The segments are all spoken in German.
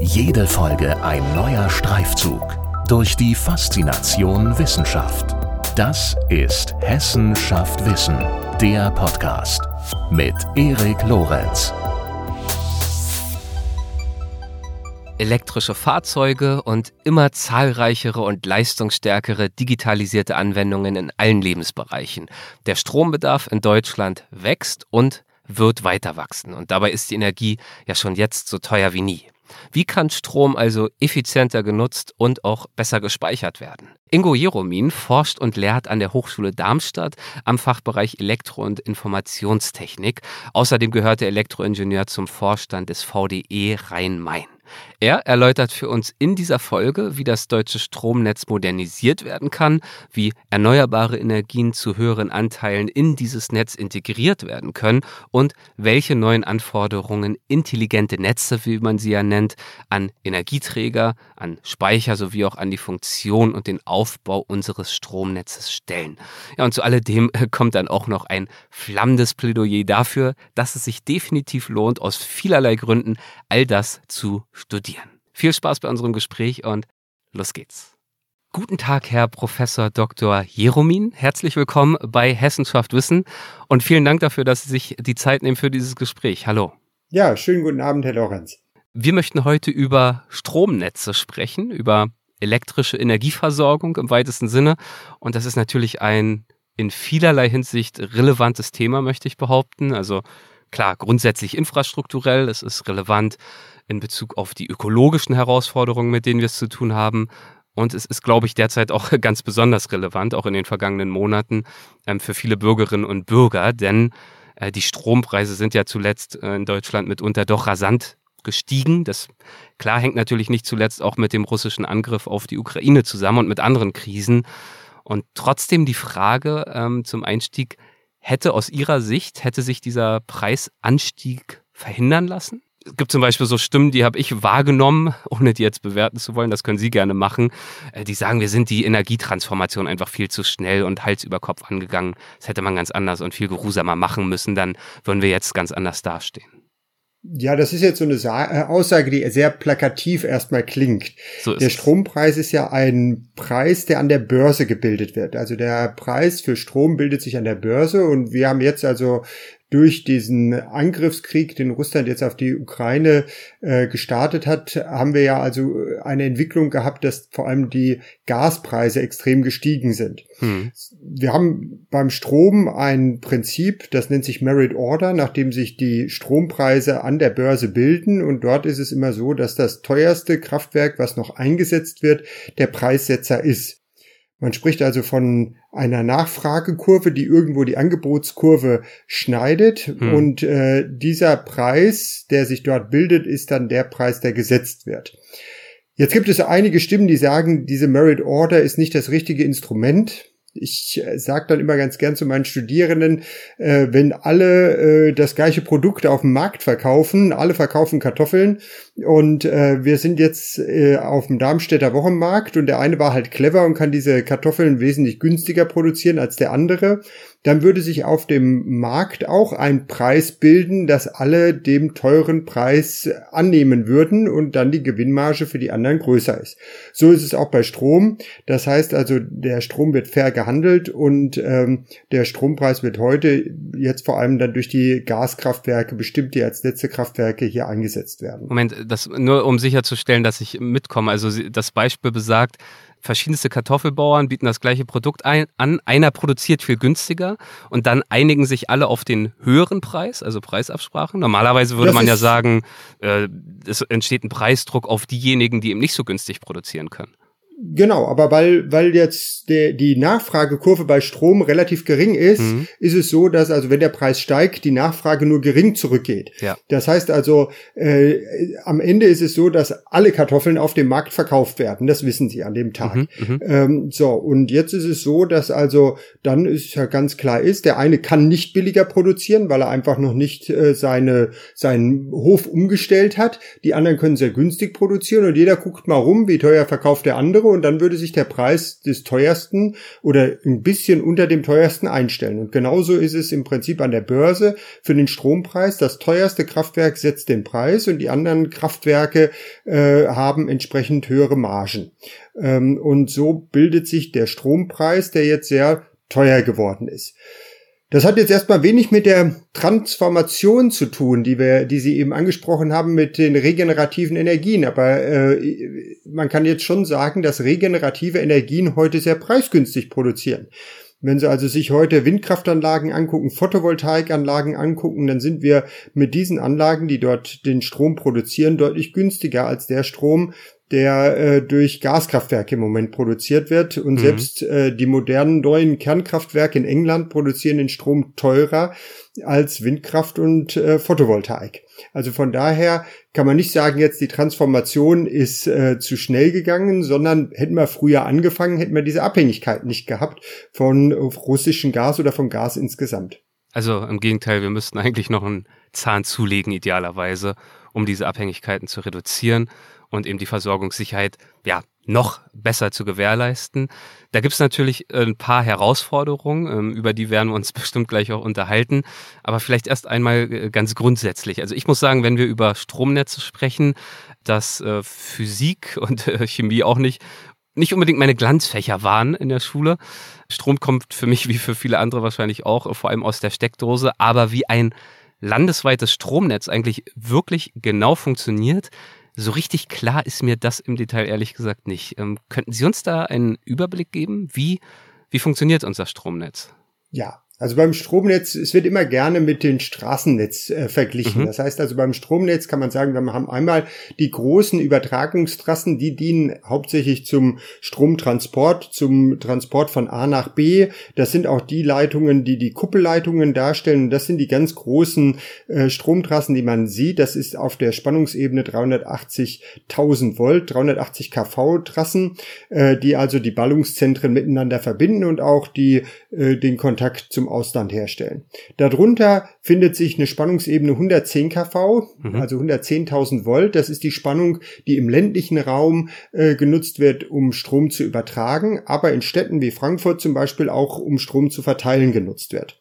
Jede Folge ein neuer Streifzug durch die Faszination Wissenschaft. Das ist Hessen schafft Wissen, der Podcast mit Erik Lorenz. elektrische Fahrzeuge und immer zahlreichere und leistungsstärkere digitalisierte Anwendungen in allen Lebensbereichen. Der Strombedarf in Deutschland wächst und wird weiter wachsen. Und dabei ist die Energie ja schon jetzt so teuer wie nie. Wie kann Strom also effizienter genutzt und auch besser gespeichert werden? Ingo Jeromin forscht und lehrt an der Hochschule Darmstadt am Fachbereich Elektro- und Informationstechnik. Außerdem gehört der Elektroingenieur zum Vorstand des VDE Rhein-Main. Er erläutert für uns in dieser Folge, wie das deutsche Stromnetz modernisiert werden kann, wie erneuerbare Energien zu höheren Anteilen in dieses Netz integriert werden können und welche neuen Anforderungen intelligente Netze, wie man sie ja nennt, an Energieträger, an Speicher sowie auch an die Funktion und den Aufbau unseres Stromnetzes stellen. Ja, und zu alledem kommt dann auch noch ein flammendes Plädoyer dafür, dass es sich definitiv lohnt, aus vielerlei Gründen all das zu studieren. Viel Spaß bei unserem Gespräch und los geht's. Guten Tag, Herr Professor Dr. Jeromin. Herzlich willkommen bei Hessenschaft Wissen und vielen Dank dafür, dass Sie sich die Zeit nehmen für dieses Gespräch. Hallo. Ja, schönen guten Abend, Herr Lorenz. Wir möchten heute über Stromnetze sprechen, über elektrische Energieversorgung im weitesten Sinne. Und das ist natürlich ein in vielerlei Hinsicht relevantes Thema, möchte ich behaupten. Also klar, grundsätzlich infrastrukturell, es ist relevant in Bezug auf die ökologischen Herausforderungen, mit denen wir es zu tun haben. Und es ist, glaube ich, derzeit auch ganz besonders relevant, auch in den vergangenen Monaten, ähm, für viele Bürgerinnen und Bürger, denn äh, die Strompreise sind ja zuletzt äh, in Deutschland mitunter doch rasant gestiegen. Das klar hängt natürlich nicht zuletzt auch mit dem russischen Angriff auf die Ukraine zusammen und mit anderen Krisen. Und trotzdem die Frage ähm, zum Einstieg, hätte aus Ihrer Sicht, hätte sich dieser Preisanstieg verhindern lassen? es gibt zum Beispiel so Stimmen, die habe ich wahrgenommen, ohne die jetzt bewerten zu wollen, das können Sie gerne machen, äh, die sagen, wir sind die Energietransformation einfach viel zu schnell und Hals über Kopf angegangen. Das hätte man ganz anders und viel geruhsamer machen müssen, dann würden wir jetzt ganz anders dastehen. Ja, das ist jetzt so eine äh, Aussage, die sehr plakativ erstmal klingt. So der Strompreis ist ja ein Preis, der an der Börse gebildet wird. Also der Preis für Strom bildet sich an der Börse und wir haben jetzt also durch diesen Angriffskrieg, den Russland jetzt auf die Ukraine äh, gestartet hat, haben wir ja also eine Entwicklung gehabt, dass vor allem die Gaspreise extrem gestiegen sind. Hm. Wir haben beim Strom ein Prinzip, das nennt sich Merit Order, nachdem sich die Strompreise an der Börse bilden und dort ist es immer so, dass das teuerste Kraftwerk, was noch eingesetzt wird, der Preissetzer ist. Man spricht also von einer Nachfragekurve, die irgendwo die Angebotskurve schneidet. Hm. Und äh, dieser Preis, der sich dort bildet, ist dann der Preis, der gesetzt wird. Jetzt gibt es einige Stimmen, die sagen, diese Merit Order ist nicht das richtige Instrument ich äh, sage dann immer ganz gern zu meinen Studierenden, äh, wenn alle äh, das gleiche Produkt auf dem Markt verkaufen, alle verkaufen Kartoffeln und äh, wir sind jetzt äh, auf dem Darmstädter Wochenmarkt und der eine war halt clever und kann diese Kartoffeln wesentlich günstiger produzieren als der andere, dann würde sich auf dem Markt auch ein Preis bilden, dass alle dem teuren Preis annehmen würden und dann die Gewinnmarge für die anderen größer ist. So ist es auch bei Strom. Das heißt also, der Strom wird fair gehandelt und ähm, der Strompreis wird heute jetzt vor allem dann durch die Gaskraftwerke bestimmt, die als letzte Kraftwerke hier eingesetzt werden. Moment, das nur um sicherzustellen, dass ich mitkomme. Also das Beispiel besagt, verschiedenste Kartoffelbauern bieten das gleiche Produkt ein, an. Einer produziert viel günstiger und dann einigen sich alle auf den höheren Preis, also Preisabsprachen. Normalerweise würde das man ja sagen, äh, es entsteht ein Preisdruck auf diejenigen, die eben nicht so günstig produzieren können. Genau, aber weil, weil jetzt der, die Nachfragekurve bei Strom relativ gering ist, mhm. ist es so, dass also wenn der Preis steigt, die Nachfrage nur gering zurückgeht. Ja. Das heißt also, äh, am Ende ist es so, dass alle Kartoffeln auf dem Markt verkauft werden. Das wissen Sie an dem Tag. Mhm, mhm. ähm, so, und jetzt ist es so, dass also dann ist ja ganz klar ist, der eine kann nicht billiger produzieren, weil er einfach noch nicht äh, seine, seinen Hof umgestellt hat. Die anderen können sehr günstig produzieren und jeder guckt mal rum, wie teuer verkauft der andere wäre und dann würde sich der Preis des teuersten oder ein bisschen unter dem teuersten einstellen. Und genauso ist es im Prinzip an der Börse für den Strompreis. Das teuerste Kraftwerk setzt den Preis und die anderen Kraftwerke äh, haben entsprechend höhere Margen. Ähm, und so bildet sich der Strompreis, der jetzt sehr teuer geworden ist. Das hat jetzt erstmal wenig mit der Transformation zu tun, die wir, die Sie eben angesprochen haben mit den regenerativen Energien. Aber äh, man kann jetzt schon sagen, dass regenerative Energien heute sehr preisgünstig produzieren. Wenn Sie also sich heute Windkraftanlagen angucken, Photovoltaikanlagen angucken, dann sind wir mit diesen Anlagen, die dort den Strom produzieren, deutlich günstiger als der Strom, der äh, durch Gaskraftwerke im Moment produziert wird. Und mhm. selbst äh, die modernen neuen Kernkraftwerke in England produzieren den Strom teurer als Windkraft und äh, Photovoltaik. Also von daher kann man nicht sagen, jetzt die Transformation ist äh, zu schnell gegangen, sondern hätten wir früher angefangen, hätten wir diese Abhängigkeit nicht gehabt von russischem Gas oder vom Gas insgesamt. Also im Gegenteil, wir müssten eigentlich noch einen Zahn zulegen, idealerweise, um diese Abhängigkeiten zu reduzieren und eben die Versorgungssicherheit ja noch besser zu gewährleisten. Da gibt's natürlich ein paar Herausforderungen, ähm, über die werden wir uns bestimmt gleich auch unterhalten. Aber vielleicht erst einmal äh, ganz grundsätzlich. Also ich muss sagen, wenn wir über Stromnetze sprechen, dass äh, Physik und äh, Chemie auch nicht nicht unbedingt meine Glanzfächer waren in der Schule. Strom kommt für mich wie für viele andere wahrscheinlich auch vor allem aus der Steckdose, aber wie ein landesweites Stromnetz eigentlich wirklich genau funktioniert, so richtig klar ist mir das im Detail ehrlich gesagt nicht. Ähm, könnten Sie uns da einen Überblick geben? Wie, wie funktioniert unser Stromnetz? Ja, also beim Stromnetz, es wird immer gerne mit dem Straßennetz äh, verglichen. Mhm. Das heißt also beim Stromnetz kann man sagen, wir haben einmal die großen Übertragungstrassen, die dienen hauptsächlich zum Stromtransport, zum Transport von A nach B. Das sind auch die Leitungen, die die Kuppelleitungen darstellen. Das sind die ganz großen äh, Stromtrassen, die man sieht. Das ist auf der Spannungsebene 380.000 Volt, 380 kV Trassen, äh, die also die Ballungszentren miteinander verbinden und auch die äh, den Kontakt zum Ausland herstellen. Darunter findet sich eine Spannungsebene 110 kV, mhm. also 110.000 Volt. Das ist die Spannung, die im ländlichen Raum äh, genutzt wird, um Strom zu übertragen, aber in Städten wie Frankfurt zum Beispiel auch, um Strom zu verteilen genutzt wird.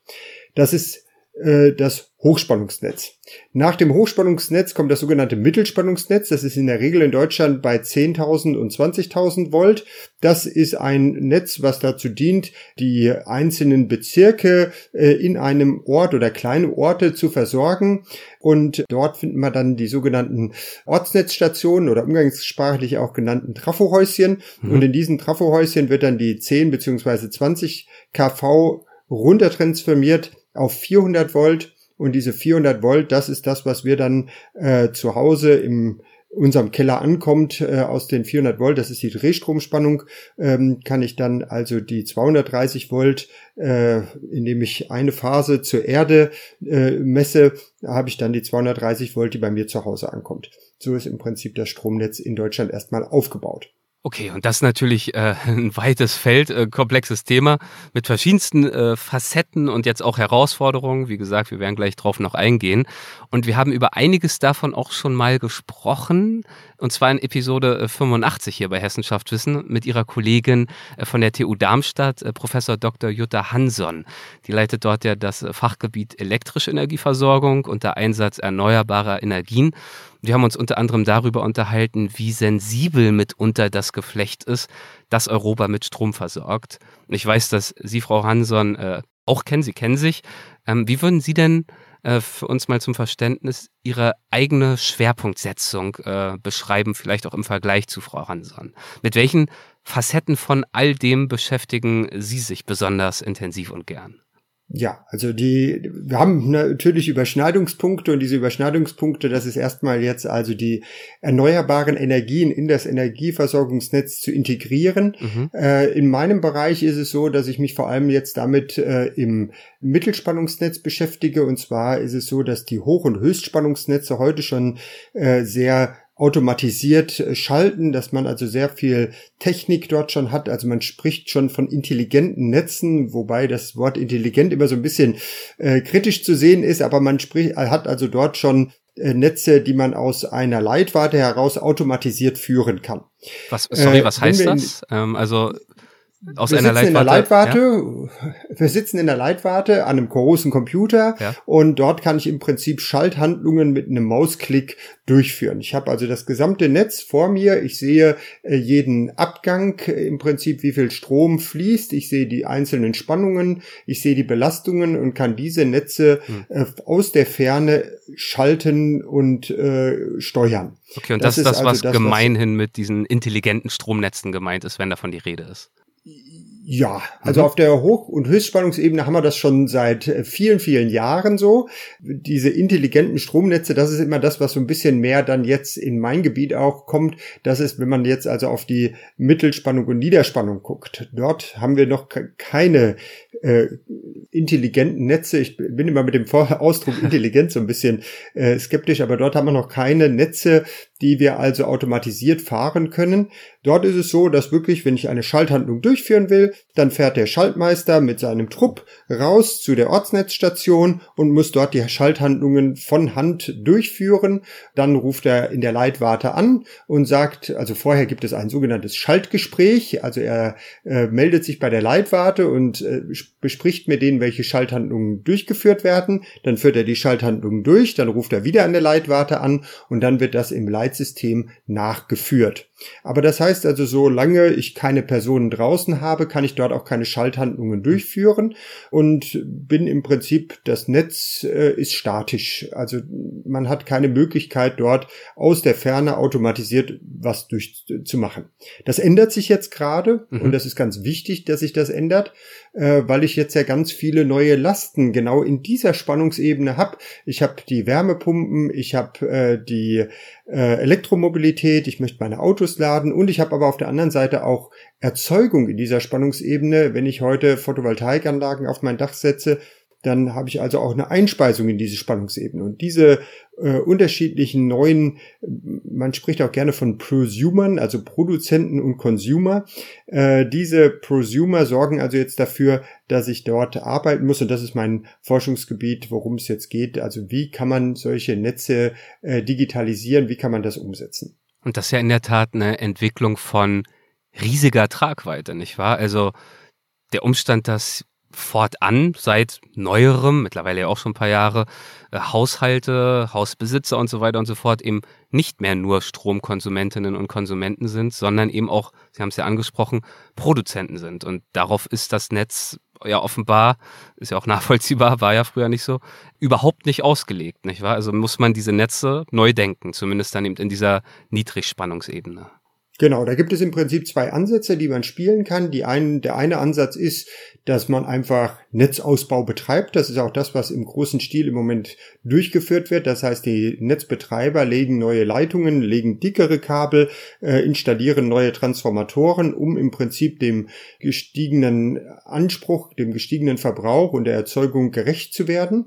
Das ist äh, das Hochspannungsnetz. Nach dem Hochspannungsnetz kommt das sogenannte Mittelspannungsnetz. Das ist in der Regel in Deutschland bei 10.000 und 20.000 Volt. Das ist ein Netz, was dazu dient, die einzelnen Bezirke äh, in einem Ort oder kleine Orte zu versorgen. Und dort finden wir dann die sogenannten Ortsnetzstationen oder umgangssprachlich auch genannten Trafohäuschen. Mhm. Und in diesen Trafohäuschen wird dann die 10 bzw. 20 kV runtertransformiert auf 400 Volt und diese 400 Volt, das ist das, was wir dann äh, zu Hause im unserem Keller ankommt äh, aus den 400 Volt, das ist die Drehstromspannung, ähm, kann ich dann also die 230 Volt, äh, indem ich eine Phase zur Erde äh, messe, habe ich dann die 230 Volt, die bei mir zu Hause ankommt. So ist im Prinzip das Stromnetz in Deutschland erstmal aufgebaut. Okay, und das ist natürlich äh, ein weites Feld, äh, komplexes Thema mit verschiedensten äh, Facetten und jetzt auch Herausforderungen. Wie gesagt, wir werden gleich drauf noch eingehen. Und wir haben über einiges davon auch schon mal gesprochen, und zwar in Episode 85 äh, hier bei Hessenschaft Wissen mit ihrer Kollegin äh, von der TU Darmstadt, äh, Professor Dr. Jutta Hanson. Die leitet dort ja das Fachgebiet elektrische Energieversorgung unter Einsatz erneuerbarer Energien. Wir haben uns unter anderem darüber unterhalten, wie sensibel mitunter das Geflecht ist, das Europa mit Strom versorgt. Ich weiß, dass Sie, Frau Hanson, äh, auch kennen, Sie kennen sich. Ähm, wie würden Sie denn äh, für uns mal zum Verständnis Ihre eigene Schwerpunktsetzung äh, beschreiben, vielleicht auch im Vergleich zu Frau Hanson? Mit welchen Facetten von all dem beschäftigen Sie sich besonders intensiv und gern? Ja, also die, wir haben natürlich Überschneidungspunkte und diese Überschneidungspunkte, das ist erstmal jetzt also die erneuerbaren Energien in das Energieversorgungsnetz zu integrieren. Mhm. Äh, in meinem Bereich ist es so, dass ich mich vor allem jetzt damit äh, im Mittelspannungsnetz beschäftige und zwar ist es so, dass die Hoch- und Höchstspannungsnetze heute schon äh, sehr automatisiert äh, schalten, dass man also sehr viel Technik dort schon hat. Also man spricht schon von intelligenten Netzen, wobei das Wort intelligent immer so ein bisschen äh, kritisch zu sehen ist, aber man spricht, hat also dort schon äh, Netze, die man aus einer Leitwarte heraus automatisiert führen kann. Was, sorry, was heißt das? Ähm, also aus wir einer sitzen Leitwarte, in der Leitwarte, ja? wir sitzen in der Leitwarte an einem großen Computer ja. und dort kann ich im Prinzip Schalthandlungen mit einem Mausklick durchführen. Ich habe also das gesamte Netz vor mir. Ich sehe äh, jeden Abgang, äh, im Prinzip wie viel Strom fließt. Ich sehe die einzelnen Spannungen, ich sehe die Belastungen und kann diese Netze hm. äh, aus der Ferne schalten und äh, steuern. Okay, und das, das ist das, also was das, gemeinhin was mit diesen intelligenten Stromnetzen gemeint ist, wenn davon die Rede ist. Ja, also mhm. auf der Hoch- und Höchstspannungsebene haben wir das schon seit äh, vielen, vielen Jahren so. Diese intelligenten Stromnetze, das ist immer das, was so ein bisschen mehr dann jetzt in mein Gebiet auch kommt. Das ist, wenn man jetzt also auf die Mittelspannung und Niederspannung guckt. Dort haben wir noch keine äh, intelligenten Netze. Ich bin immer mit dem Ausdruck intelligent so ein bisschen äh, skeptisch, aber dort haben wir noch keine Netze, die wir also automatisiert fahren können. Dort ist es so, dass wirklich, wenn ich eine Schalthandlung durchführen will, dann fährt der Schaltmeister mit seinem Trupp raus zu der Ortsnetzstation und muss dort die Schalthandlungen von Hand durchführen. Dann ruft er in der Leitwarte an und sagt, also vorher gibt es ein sogenanntes Schaltgespräch, also er äh, meldet sich bei der Leitwarte und äh, bespricht mit denen, welche Schalthandlungen durchgeführt werden. Dann führt er die Schalthandlungen durch, dann ruft er wieder an der Leitwarte an und dann wird das im Leitsystem nachgeführt. Aber das heißt also, solange ich keine Personen draußen habe, kann ich dort auch keine Schalthandlungen durchführen und bin im Prinzip, das Netz äh, ist statisch. Also man hat keine Möglichkeit dort aus der Ferne automatisiert was durchzumachen. Das ändert sich jetzt gerade mhm. und das ist ganz wichtig, dass sich das ändert, äh, weil ich jetzt ja ganz viele neue Lasten genau in dieser Spannungsebene habe. Ich habe die Wärmepumpen, ich habe äh, die äh, Elektromobilität, ich möchte meine Autos laden und ich habe aber auf der anderen Seite auch Erzeugung in dieser Spannungsebene. Wenn ich heute Photovoltaikanlagen auf mein Dach setze, dann habe ich also auch eine Einspeisung in diese Spannungsebene. Und diese äh, unterschiedlichen neuen, man spricht auch gerne von Prosumern, also Produzenten und Consumer. Äh, diese Prosumer sorgen also jetzt dafür, dass ich dort arbeiten muss. Und das ist mein Forschungsgebiet, worum es jetzt geht. Also wie kann man solche Netze äh, digitalisieren? Wie kann man das umsetzen? Und das ist ja in der Tat eine Entwicklung von riesiger Tragweite, nicht wahr? Also der Umstand, dass fortan seit neuerem, mittlerweile ja auch schon ein paar Jahre, äh, Haushalte, Hausbesitzer und so weiter und so fort eben nicht mehr nur Stromkonsumentinnen und Konsumenten sind, sondern eben auch, Sie haben es ja angesprochen, Produzenten sind. Und darauf ist das Netz ja offenbar, ist ja auch nachvollziehbar, war ja früher nicht so, überhaupt nicht ausgelegt, nicht wahr? Also muss man diese Netze neu denken, zumindest dann eben in dieser Niedrigspannungsebene. Genau, da gibt es im Prinzip zwei Ansätze, die man spielen kann. Die einen, der eine Ansatz ist, dass man einfach Netzausbau betreibt. Das ist auch das, was im großen Stil im Moment durchgeführt wird. Das heißt, die Netzbetreiber legen neue Leitungen, legen dickere Kabel, äh, installieren neue Transformatoren, um im Prinzip dem gestiegenen Anspruch, dem gestiegenen Verbrauch und der Erzeugung gerecht zu werden.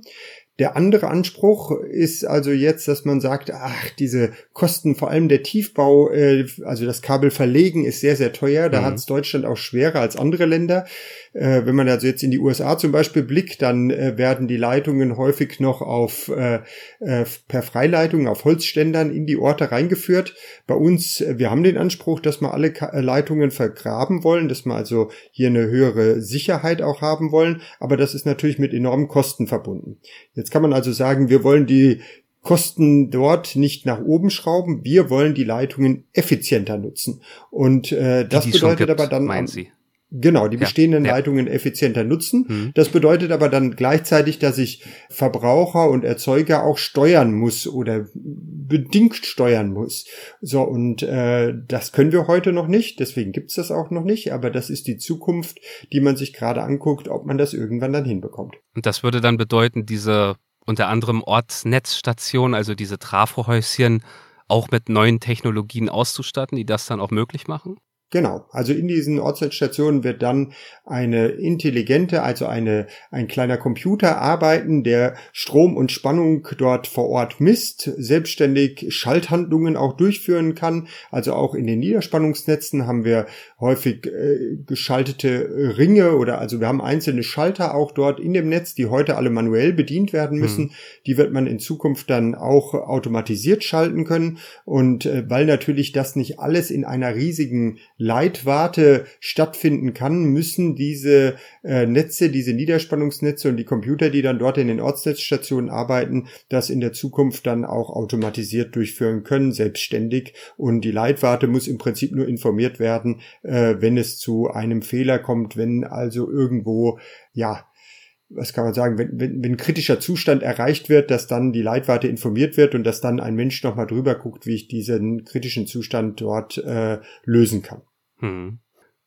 Der andere Anspruch ist also jetzt, dass man sagt, ach, diese Kosten, vor allem der Tiefbau, äh, also das Kabel verlegen ist sehr, sehr teuer. Da mhm. hat es Deutschland auch schwerer als andere Länder. Äh, wenn man also jetzt in die USA zum Beispiel blickt, dann äh, werden die Leitungen häufig noch auf äh, äh per Freileitung auf Holzständern in die Orte reingeführt. Bei uns, äh, wir haben den Anspruch, dass wir alle Ka Leitungen vergraben wollen, dass wir also hier eine höhere Sicherheit auch haben wollen. Aber das ist natürlich mit enormen Kosten verbunden. Jetzt kann man also sagen, wir wollen die Kosten dort nicht nach oben schrauben. Wir wollen die Leitungen effizienter nutzen. Und äh, das bedeutet gibt, aber dann. Meinen Sie? Genau, die bestehenden ja, ja. Leitungen effizienter nutzen. Mhm. Das bedeutet aber dann gleichzeitig, dass ich Verbraucher und Erzeuger auch steuern muss oder bedingt steuern muss. So, und äh, das können wir heute noch nicht, deswegen gibt's das auch noch nicht, aber das ist die Zukunft, die man sich gerade anguckt, ob man das irgendwann dann hinbekommt. Und das würde dann bedeuten, diese unter anderem Ortsnetzstation, also diese Trafohäuschen, auch mit neuen Technologien auszustatten, die das dann auch möglich machen? Genau. Also in diesen Ortsnetzstationen wird dann eine intelligente, also eine, ein kleiner Computer arbeiten, der Strom und Spannung dort vor Ort misst, selbstständig Schalthandlungen auch durchführen kann. Also auch in den Niederspannungsnetzen haben wir häufig äh, geschaltete Ringe oder also wir haben einzelne Schalter auch dort in dem Netz, die heute alle manuell bedient werden müssen. Mhm. Die wird man in Zukunft dann auch automatisiert schalten können. Und äh, weil natürlich das nicht alles in einer riesigen Leitwarte stattfinden kann, müssen diese äh, Netze, diese Niederspannungsnetze und die Computer, die dann dort in den Ortsnetzstationen arbeiten, das in der Zukunft dann auch automatisiert durchführen können, selbstständig. Und die Leitwarte muss im Prinzip nur informiert werden, äh, wenn es zu einem Fehler kommt, wenn also irgendwo ja was kann man sagen, wenn, wenn, wenn kritischer Zustand erreicht wird, dass dann die Leitwarte informiert wird und dass dann ein Mensch nochmal drüber guckt, wie ich diesen kritischen Zustand dort äh, lösen kann. Hm.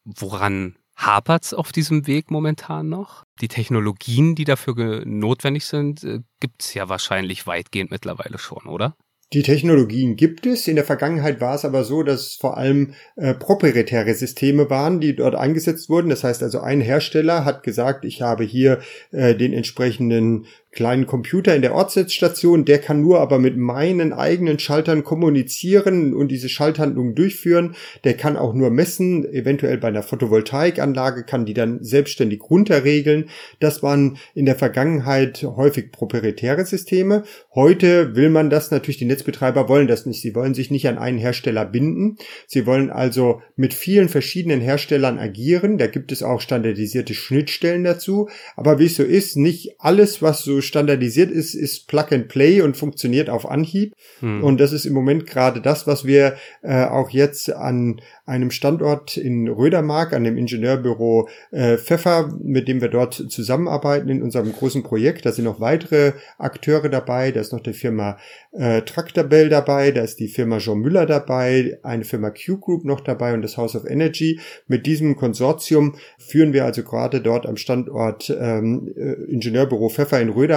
Woran hapert's auf diesem Weg momentan noch? Die Technologien, die dafür notwendig sind, äh, gibt's ja wahrscheinlich weitgehend mittlerweile schon, oder? Die Technologien gibt es. In der Vergangenheit war es aber so, dass es vor allem äh, proprietäre Systeme waren, die dort eingesetzt wurden. Das heißt also, ein Hersteller hat gesagt, ich habe hier äh, den entsprechenden kleinen Computer in der Ortsnetzstation, der kann nur aber mit meinen eigenen Schaltern kommunizieren und diese Schalthandlungen durchführen. Der kann auch nur messen, eventuell bei einer Photovoltaikanlage kann die dann selbstständig runterregeln. Das waren in der Vergangenheit häufig proprietäre Systeme. Heute will man das natürlich, die Netzbetreiber wollen das nicht. Sie wollen sich nicht an einen Hersteller binden. Sie wollen also mit vielen verschiedenen Herstellern agieren. Da gibt es auch standardisierte Schnittstellen dazu. Aber wie es so ist, nicht alles, was so standardisiert ist, ist Plug and Play und funktioniert auf Anhieb. Hm. Und das ist im Moment gerade das, was wir äh, auch jetzt an einem Standort in Rödermark, an dem Ingenieurbüro äh, Pfeffer, mit dem wir dort zusammenarbeiten in unserem großen Projekt. Da sind noch weitere Akteure dabei. Da ist noch die Firma äh, Tractabel dabei, da ist die Firma Jean Müller dabei, eine Firma Q Group noch dabei und das House of Energy. Mit diesem Konsortium führen wir also gerade dort am Standort ähm, äh, Ingenieurbüro Pfeffer in Rödermark,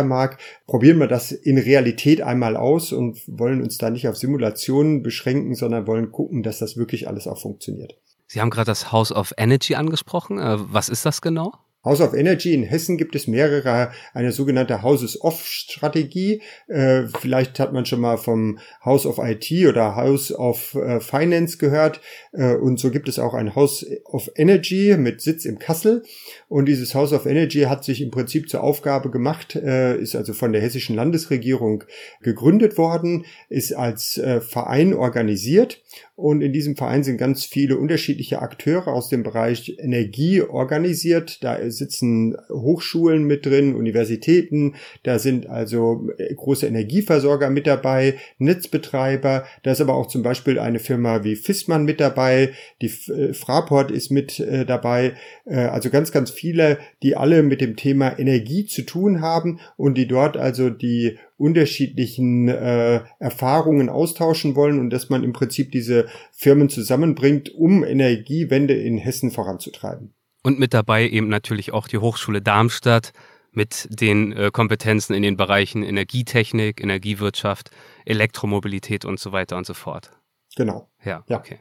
probieren wir das in Realität einmal aus und wollen uns da nicht auf Simulationen beschränken, sondern wollen gucken, dass das wirklich alles auch funktioniert funktioniert. Sie haben gerade das House of Energy angesprochen. Äh, was ist das genau? House of Energy in Hessen gibt es mehrere, eine sogenannte Houses of Strategie. Äh, vielleicht hat man schon mal vom House of IT oder House of äh, Finance gehört. Äh, und so gibt es auch ein House of Energy mit Sitz im Kassel. Und dieses House of Energy hat sich im Prinzip zur Aufgabe gemacht, ist also von der hessischen Landesregierung gegründet worden, ist als Verein organisiert. Und in diesem Verein sind ganz viele unterschiedliche Akteure aus dem Bereich Energie organisiert. Da sitzen Hochschulen mit drin, Universitäten, da sind also äh, große Energieversorger mit dabei, Netzbetreiber, da ist aber auch zum Beispiel eine Firma wie Fissmann mit dabei, die äh, Fraport ist mit äh, dabei, also ganz, ganz viele, die alle mit dem Thema Energie zu tun haben und die dort also die unterschiedlichen äh, Erfahrungen austauschen wollen und dass man im Prinzip diese Firmen zusammenbringt, um Energiewende in Hessen voranzutreiben. Und mit dabei eben natürlich auch die Hochschule Darmstadt mit den äh, Kompetenzen in den Bereichen Energietechnik, Energiewirtschaft, Elektromobilität und so weiter und so fort. Genau. Ja, ja. okay.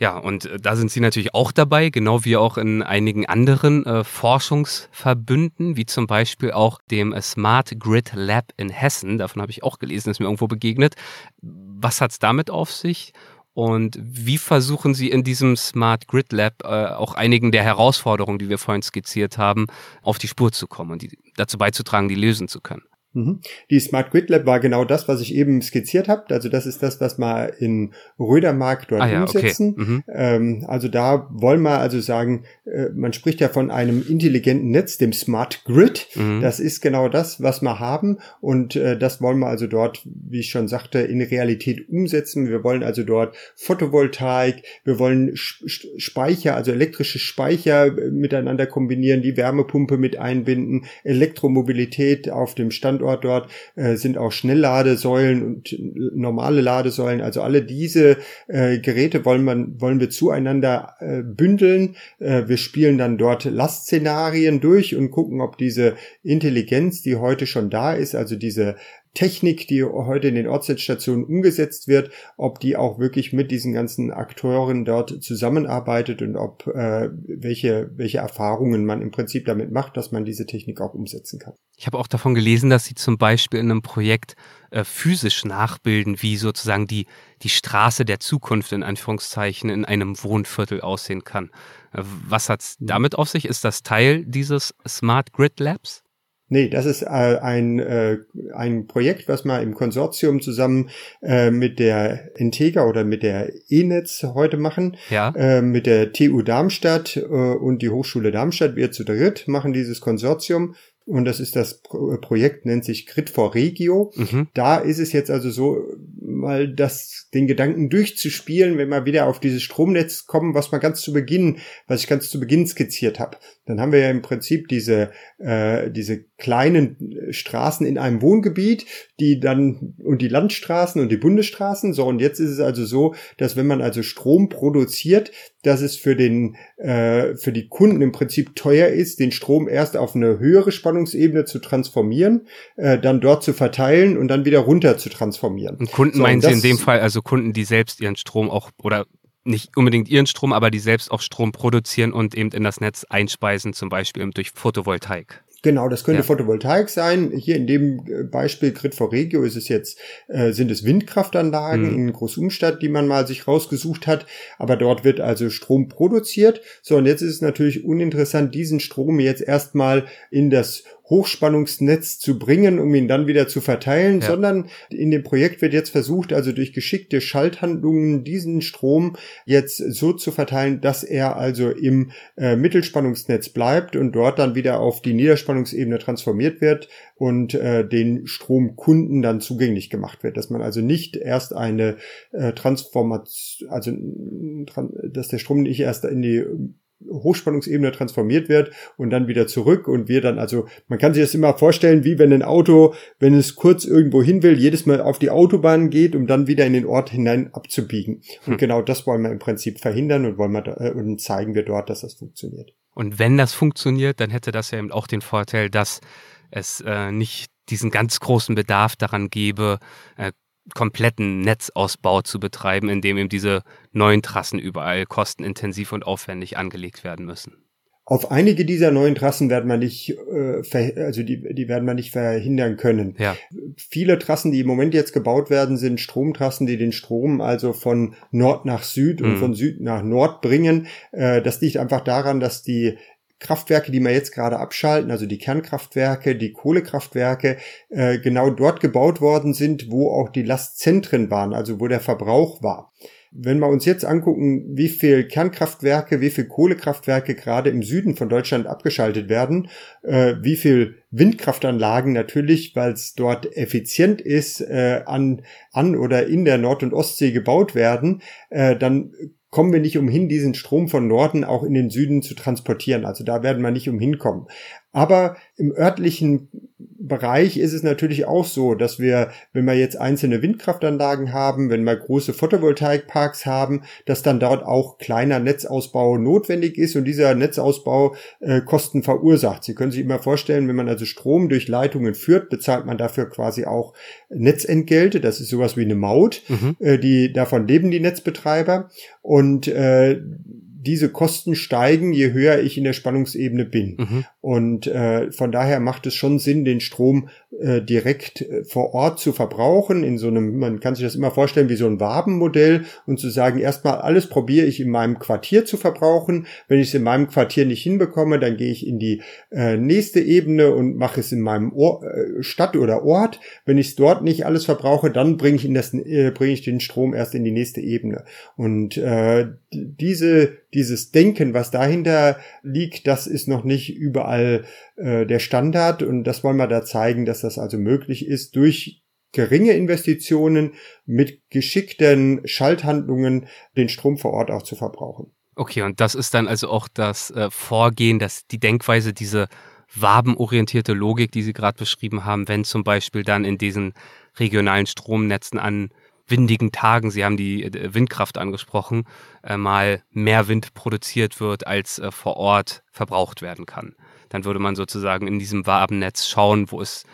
Ja, und äh, da sind Sie natürlich auch dabei, genau wie auch in einigen anderen äh, Forschungsverbünden, wie zum Beispiel auch dem Smart Grid Lab in Hessen. Davon habe ich auch gelesen, ist mir irgendwo begegnet. Was hat's damit auf sich? Und wie versuchen Sie in diesem Smart Grid Lab äh, auch einigen der Herausforderungen, die wir vorhin skizziert haben, auf die Spur zu kommen und die, dazu beizutragen, die lösen zu können? Mhm. Die Smart Grid Lab war genau das, was ich eben skizziert habe. Also das ist das, was wir in Rödermark dort ah, ja, umsetzen. Okay. Mhm. Ähm, also da wollen wir also sagen, äh, man spricht ja von einem intelligenten Netz, dem Smart Grid. Mhm. Das ist genau das, was wir haben. Und äh, das wollen wir also dort, wie ich schon sagte, in Realität umsetzen. Wir wollen also dort Photovoltaik, wir wollen Speicher, also elektrische Speicher äh, miteinander kombinieren, die Wärmepumpe mit einbinden, Elektromobilität auf dem Stand Standort dort äh, sind auch Schnellladesäulen und normale Ladesäulen. Also alle diese äh, Geräte wollen, man, wollen wir zueinander äh, bündeln. Äh, wir spielen dann dort Lastszenarien durch und gucken, ob diese Intelligenz, die heute schon da ist, also diese Technik, die heute in den Ortsnetzstationen umgesetzt wird, ob die auch wirklich mit diesen ganzen Akteuren dort zusammenarbeitet und ob äh, welche, welche Erfahrungen man im Prinzip damit macht, dass man diese Technik auch umsetzen kann. Ich habe auch davon gelesen, dass Sie zum Beispiel in einem Projekt äh, physisch nachbilden, wie sozusagen die, die Straße der Zukunft in Anführungszeichen in einem Wohnviertel aussehen kann. Äh, was hat's damit auf sich? Ist das Teil dieses Smart Grid Labs? Nee, das ist äh, ein, äh, ein Projekt, was wir im Konsortium zusammen äh, mit der Integra oder mit der E-Netz heute machen. Ja. Äh, mit der TU Darmstadt äh, und die Hochschule Darmstadt. Wir zu dritt machen dieses Konsortium und das ist das Projekt, nennt sich Grid for Regio. Mhm. Da ist es jetzt also so, mal das, den Gedanken durchzuspielen, wenn wir wieder auf dieses Stromnetz kommen, was wir ganz zu Beginn, was ich ganz zu Beginn skizziert habe. Dann haben wir ja im Prinzip diese, äh, diese kleinen Straßen in einem Wohngebiet, die dann, und die Landstraßen und die Bundesstraßen. So, und jetzt ist es also so, dass wenn man also Strom produziert, dass es für den, äh, für die Kunden im Prinzip teuer ist, den Strom erst auf eine höhere Spannungsebene zu transformieren, äh, dann dort zu verteilen und dann wieder runter zu transformieren. Und Kunden so, meinen Sie in dem Fall also Kunden, die selbst ihren Strom auch oder nicht unbedingt ihren Strom, aber die selbst auch Strom produzieren und eben in das Netz einspeisen, zum Beispiel durch Photovoltaik. Genau, das könnte ja. Photovoltaik sein. Hier in dem äh, Beispiel Grid for Regio ist es jetzt, äh, sind es Windkraftanlagen mhm. in Großumstadt, die man mal sich rausgesucht hat. Aber dort wird also Strom produziert. So, und jetzt ist es natürlich uninteressant, diesen Strom jetzt erstmal in das Hochspannungsnetz zu bringen, um ihn dann wieder zu verteilen, ja. sondern in dem Projekt wird jetzt versucht, also durch geschickte Schalthandlungen diesen Strom jetzt so zu verteilen, dass er also im äh, Mittelspannungsnetz bleibt und dort dann wieder auf die Niederspannungsebene transformiert wird und äh, den Stromkunden dann zugänglich gemacht wird, dass man also nicht erst eine äh, Transformation, also dass der Strom nicht erst in die Hochspannungsebene transformiert wird und dann wieder zurück und wir dann also, man kann sich das immer vorstellen, wie wenn ein Auto, wenn es kurz irgendwo hin will, jedes Mal auf die Autobahn geht, um dann wieder in den Ort hinein abzubiegen. Und hm. genau das wollen wir im Prinzip verhindern und wollen wir äh, und zeigen wir dort, dass das funktioniert. Und wenn das funktioniert, dann hätte das ja eben auch den Vorteil, dass es äh, nicht diesen ganz großen Bedarf daran gäbe, äh, kompletten Netzausbau zu betreiben, in dem eben diese neuen Trassen überall kostenintensiv und aufwendig angelegt werden müssen. Auf einige dieser neuen Trassen werden man nicht, äh, also die, die werden man nicht verhindern können. Ja. Viele Trassen, die im Moment jetzt gebaut werden, sind Stromtrassen, die den Strom also von Nord nach Süd mhm. und von Süd nach Nord bringen. Äh, das liegt einfach daran, dass die Kraftwerke, die wir jetzt gerade abschalten, also die Kernkraftwerke, die Kohlekraftwerke, äh, genau dort gebaut worden sind, wo auch die Lastzentren waren, also wo der Verbrauch war. Wenn wir uns jetzt angucken, wie viel Kernkraftwerke, wie viel Kohlekraftwerke gerade im Süden von Deutschland abgeschaltet werden, äh, wie viel Windkraftanlagen natürlich, weil es dort effizient ist, äh, an, an oder in der Nord- und Ostsee gebaut werden, äh, dann kommen wir nicht umhin, diesen Strom von Norden auch in den Süden zu transportieren. Also da werden wir nicht umhin kommen. Aber im örtlichen Bereich ist es natürlich auch so, dass wir, wenn wir jetzt einzelne Windkraftanlagen haben, wenn wir große Photovoltaikparks haben, dass dann dort auch kleiner Netzausbau notwendig ist und dieser Netzausbau äh, Kosten verursacht. Sie können sich immer vorstellen, wenn man also Strom durch Leitungen führt, bezahlt man dafür quasi auch Netzentgelte. Das ist sowas wie eine Maut. Mhm. Äh, die davon leben die Netzbetreiber und äh, diese Kosten steigen, je höher ich in der Spannungsebene bin. Mhm. Und äh, von daher macht es schon Sinn, den Strom äh, direkt äh, vor Ort zu verbrauchen. In so einem, man kann sich das immer vorstellen wie so ein Wabenmodell und zu sagen, erstmal alles probiere ich in meinem Quartier zu verbrauchen. Wenn ich es in meinem Quartier nicht hinbekomme, dann gehe ich in die äh, nächste Ebene und mache es in meinem Or äh, Stadt oder Ort. Wenn ich es dort nicht alles verbrauche, dann bringe ich in das, äh, bringe ich den Strom erst in die nächste Ebene. Und äh, diese dieses Denken, was dahinter liegt, das ist noch nicht überall äh, der Standard und das wollen wir da zeigen, dass das also möglich ist durch geringe Investitionen mit geschickten Schalthandlungen den Strom vor Ort auch zu verbrauchen. Okay, und das ist dann also auch das äh, Vorgehen, dass die Denkweise, diese wabenorientierte Logik, die Sie gerade beschrieben haben, wenn zum Beispiel dann in diesen regionalen Stromnetzen an windigen Tagen, Sie haben die äh, Windkraft angesprochen, äh, mal mehr Wind produziert wird, als äh, vor Ort verbraucht werden kann. Dann würde man sozusagen in diesem Wabennetz schauen, wo es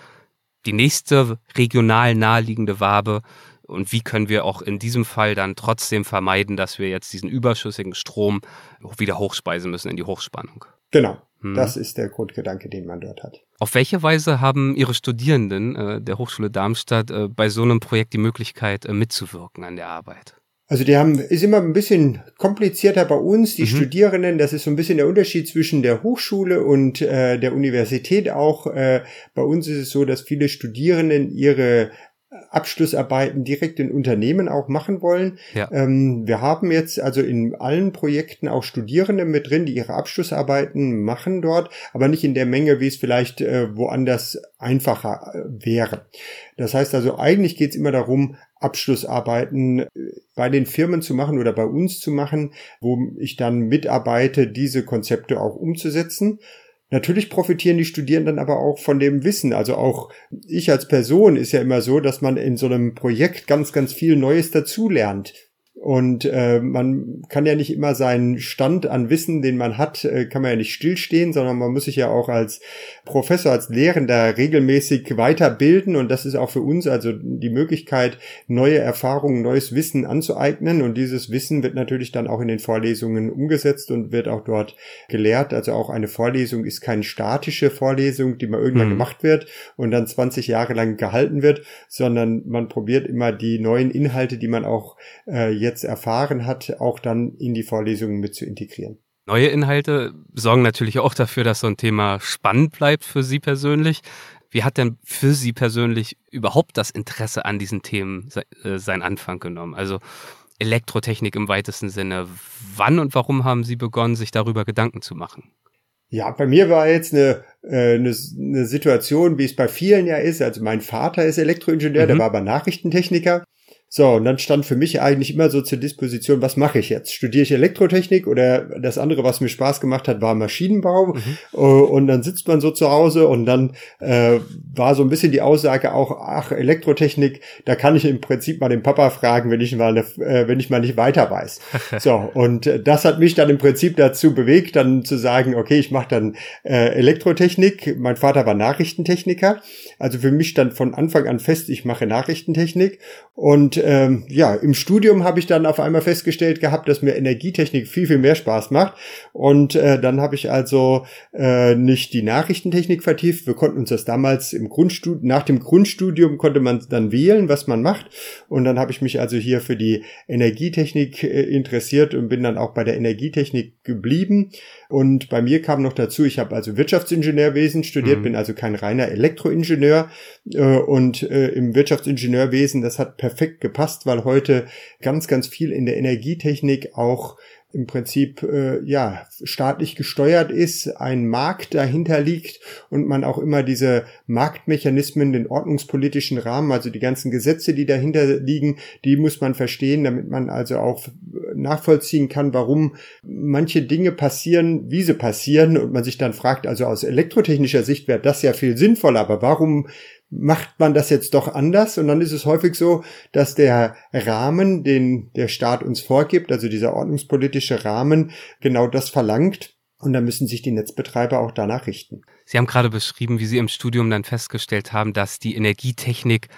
die nächste regional naheliegende Wabe und wie können wir auch in diesem Fall dann trotzdem vermeiden, dass wir jetzt diesen überschüssigen Strom wieder hochspeisen müssen in die Hochspannung. Genau. Hm. Das ist der Grundgedanke, den man dort hat. Auf welche Weise haben Ihre Studierenden äh, der Hochschule Darmstadt äh, bei so einem Projekt die Möglichkeit, äh, mitzuwirken an der Arbeit? Also die haben, ist immer ein bisschen komplizierter bei uns, die mhm. Studierenden, das ist so ein bisschen der Unterschied zwischen der Hochschule und äh, der Universität auch. Äh, bei uns ist es so, dass viele Studierenden ihre Abschlussarbeiten direkt in Unternehmen auch machen wollen. Ja. Ähm, wir haben jetzt also in allen Projekten auch Studierende mit drin, die ihre Abschlussarbeiten machen dort, aber nicht in der Menge, wie es vielleicht äh, woanders einfacher äh, wäre. Das heißt also, eigentlich geht es immer darum, Abschlussarbeiten äh, bei den Firmen zu machen oder bei uns zu machen, wo ich dann mitarbeite, diese Konzepte auch umzusetzen. Natürlich profitieren die Studierenden aber auch von dem Wissen. Also auch ich als Person ist ja immer so, dass man in so einem Projekt ganz, ganz viel Neues dazulernt. Und äh, man kann ja nicht immer seinen Stand an Wissen, den man hat, äh, kann man ja nicht stillstehen, sondern man muss sich ja auch als Professor, als Lehrender regelmäßig weiterbilden. Und das ist auch für uns also die Möglichkeit, neue Erfahrungen, neues Wissen anzueignen. Und dieses Wissen wird natürlich dann auch in den Vorlesungen umgesetzt und wird auch dort gelehrt. Also auch eine Vorlesung ist keine statische Vorlesung, die mal irgendwann mhm. gemacht wird und dann 20 Jahre lang gehalten wird, sondern man probiert immer die neuen Inhalte, die man auch äh, jetzt erfahren hat, auch dann in die Vorlesungen mit zu integrieren. Neue Inhalte sorgen natürlich auch dafür, dass so ein Thema spannend bleibt für Sie persönlich. Wie hat denn für Sie persönlich überhaupt das Interesse an diesen Themen äh, seinen Anfang genommen? Also Elektrotechnik im weitesten Sinne. Wann und warum haben Sie begonnen, sich darüber Gedanken zu machen? Ja, bei mir war jetzt eine, äh, eine, eine Situation, wie es bei vielen ja ist. Also mein Vater ist Elektroingenieur, mhm. der war aber Nachrichtentechniker. So, und dann stand für mich eigentlich immer so zur Disposition, was mache ich jetzt? Studiere ich Elektrotechnik oder das andere, was mir Spaß gemacht hat, war Maschinenbau. Mhm. Äh, und dann sitzt man so zu Hause und dann äh, war so ein bisschen die Aussage auch, ach, Elektrotechnik, da kann ich im Prinzip mal den Papa fragen, wenn ich mal, äh, wenn ich mal nicht weiter weiß. so, und das hat mich dann im Prinzip dazu bewegt, dann zu sagen, okay, ich mache dann äh, Elektrotechnik. Mein Vater war Nachrichtentechniker. Also für mich stand von Anfang an fest, ich mache Nachrichtentechnik. Und ähm, ja, im Studium habe ich dann auf einmal festgestellt gehabt, dass mir Energietechnik viel, viel mehr Spaß macht. Und äh, dann habe ich also äh, nicht die Nachrichtentechnik vertieft. Wir konnten uns das damals im Grundstudium, nach dem Grundstudium konnte man dann wählen, was man macht. Und dann habe ich mich also hier für die Energietechnik äh, interessiert und bin dann auch bei der Energietechnik geblieben. Und bei mir kam noch dazu, ich habe also Wirtschaftsingenieurwesen studiert, mhm. bin also kein reiner Elektroingenieur. Äh, und äh, im Wirtschaftsingenieurwesen, das hat perfekt gepasst, weil heute ganz, ganz viel in der Energietechnik auch im Prinzip äh, ja staatlich gesteuert ist, ein Markt dahinter liegt und man auch immer diese Marktmechanismen, den ordnungspolitischen Rahmen, also die ganzen Gesetze, die dahinter liegen, die muss man verstehen, damit man also auch nachvollziehen kann, warum manche Dinge passieren, wie sie passieren und man sich dann fragt, also aus elektrotechnischer Sicht wäre das ja viel sinnvoller, aber warum macht man das jetzt doch anders und dann ist es häufig so, dass der Rahmen, den der Staat uns vorgibt, also dieser ordnungspolitische Rahmen, genau das verlangt und da müssen sich die Netzbetreiber auch danach richten. Sie haben gerade beschrieben, wie Sie im Studium dann festgestellt haben, dass die Energietechnik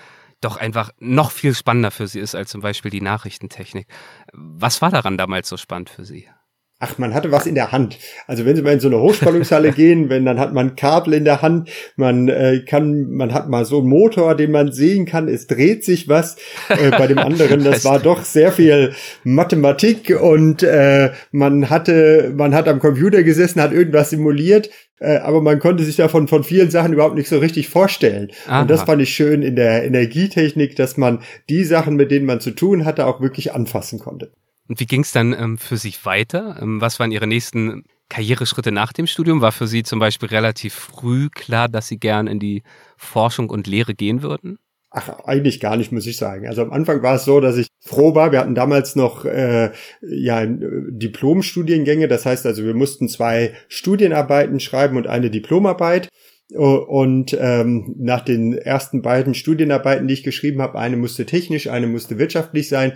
doch einfach noch viel spannender für Sie ist als zum Beispiel die Nachrichtentechnik. Was war daran damals so spannend für Sie? Ach, man hatte was in der Hand. Also wenn Sie mal in so eine Hochspannungshalle gehen, wenn dann hat man Kabel in der Hand, man äh, kann, man hat mal so einen Motor, den man sehen kann, es dreht sich was. Äh, bei dem anderen, das war doch sehr viel Mathematik und äh, man hatte, man hat am Computer gesessen, hat irgendwas simuliert, äh, aber man konnte sich davon von vielen Sachen überhaupt nicht so richtig vorstellen. Aha. Und das fand ich schön in der Energietechnik, dass man die Sachen, mit denen man zu tun hatte, auch wirklich anfassen konnte. Und wie ging es dann ähm, für sich weiter? Ähm, was waren Ihre nächsten Karriereschritte nach dem Studium? War für Sie zum Beispiel relativ früh klar, dass Sie gern in die Forschung und Lehre gehen würden? Ach, eigentlich gar nicht, muss ich sagen. Also am Anfang war es so, dass ich froh war. Wir hatten damals noch äh, ja Diplomstudiengänge. Das heißt also, wir mussten zwei Studienarbeiten schreiben und eine Diplomarbeit. Und ähm, nach den ersten beiden Studienarbeiten, die ich geschrieben habe, eine musste technisch, eine musste wirtschaftlich sein,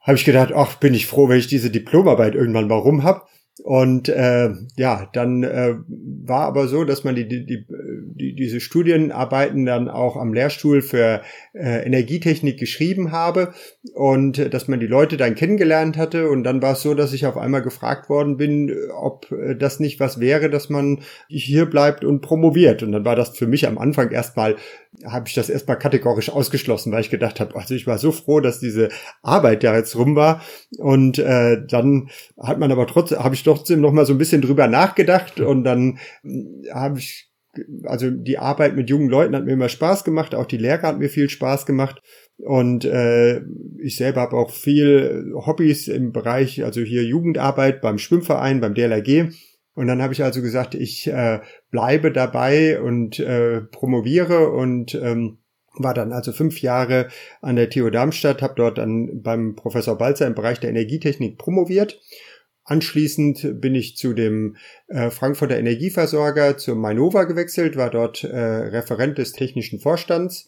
habe ich gedacht, ach, bin ich froh, wenn ich diese Diplomarbeit irgendwann mal rum hab. Und äh, ja, dann äh, war aber so, dass man die, die, die, die, diese Studienarbeiten dann auch am Lehrstuhl für äh, Energietechnik geschrieben habe und äh, dass man die Leute dann kennengelernt hatte. Und dann war es so, dass ich auf einmal gefragt worden bin, ob äh, das nicht was wäre, dass man hier bleibt und promoviert. Und dann war das für mich am Anfang erstmal habe ich das erstmal kategorisch ausgeschlossen, weil ich gedacht habe, also ich war so froh, dass diese Arbeit da jetzt rum war. Und äh, dann hat man aber trotzdem, habe ich trotzdem noch mal so ein bisschen drüber nachgedacht und dann hm, habe ich, also die Arbeit mit jungen Leuten hat mir immer Spaß gemacht, auch die Lehre hat mir viel Spaß gemacht. Und äh, ich selber habe auch viel Hobbys im Bereich, also hier Jugendarbeit beim Schwimmverein, beim DLRG und dann habe ich also gesagt, ich äh, bleibe dabei und äh, promoviere und ähm, war dann also fünf Jahre an der TU Darmstadt, habe dort dann beim Professor Balzer im Bereich der Energietechnik promoviert. Anschließend bin ich zu dem äh, Frankfurter Energieversorger, zur Mainova gewechselt, war dort äh, Referent des technischen Vorstands.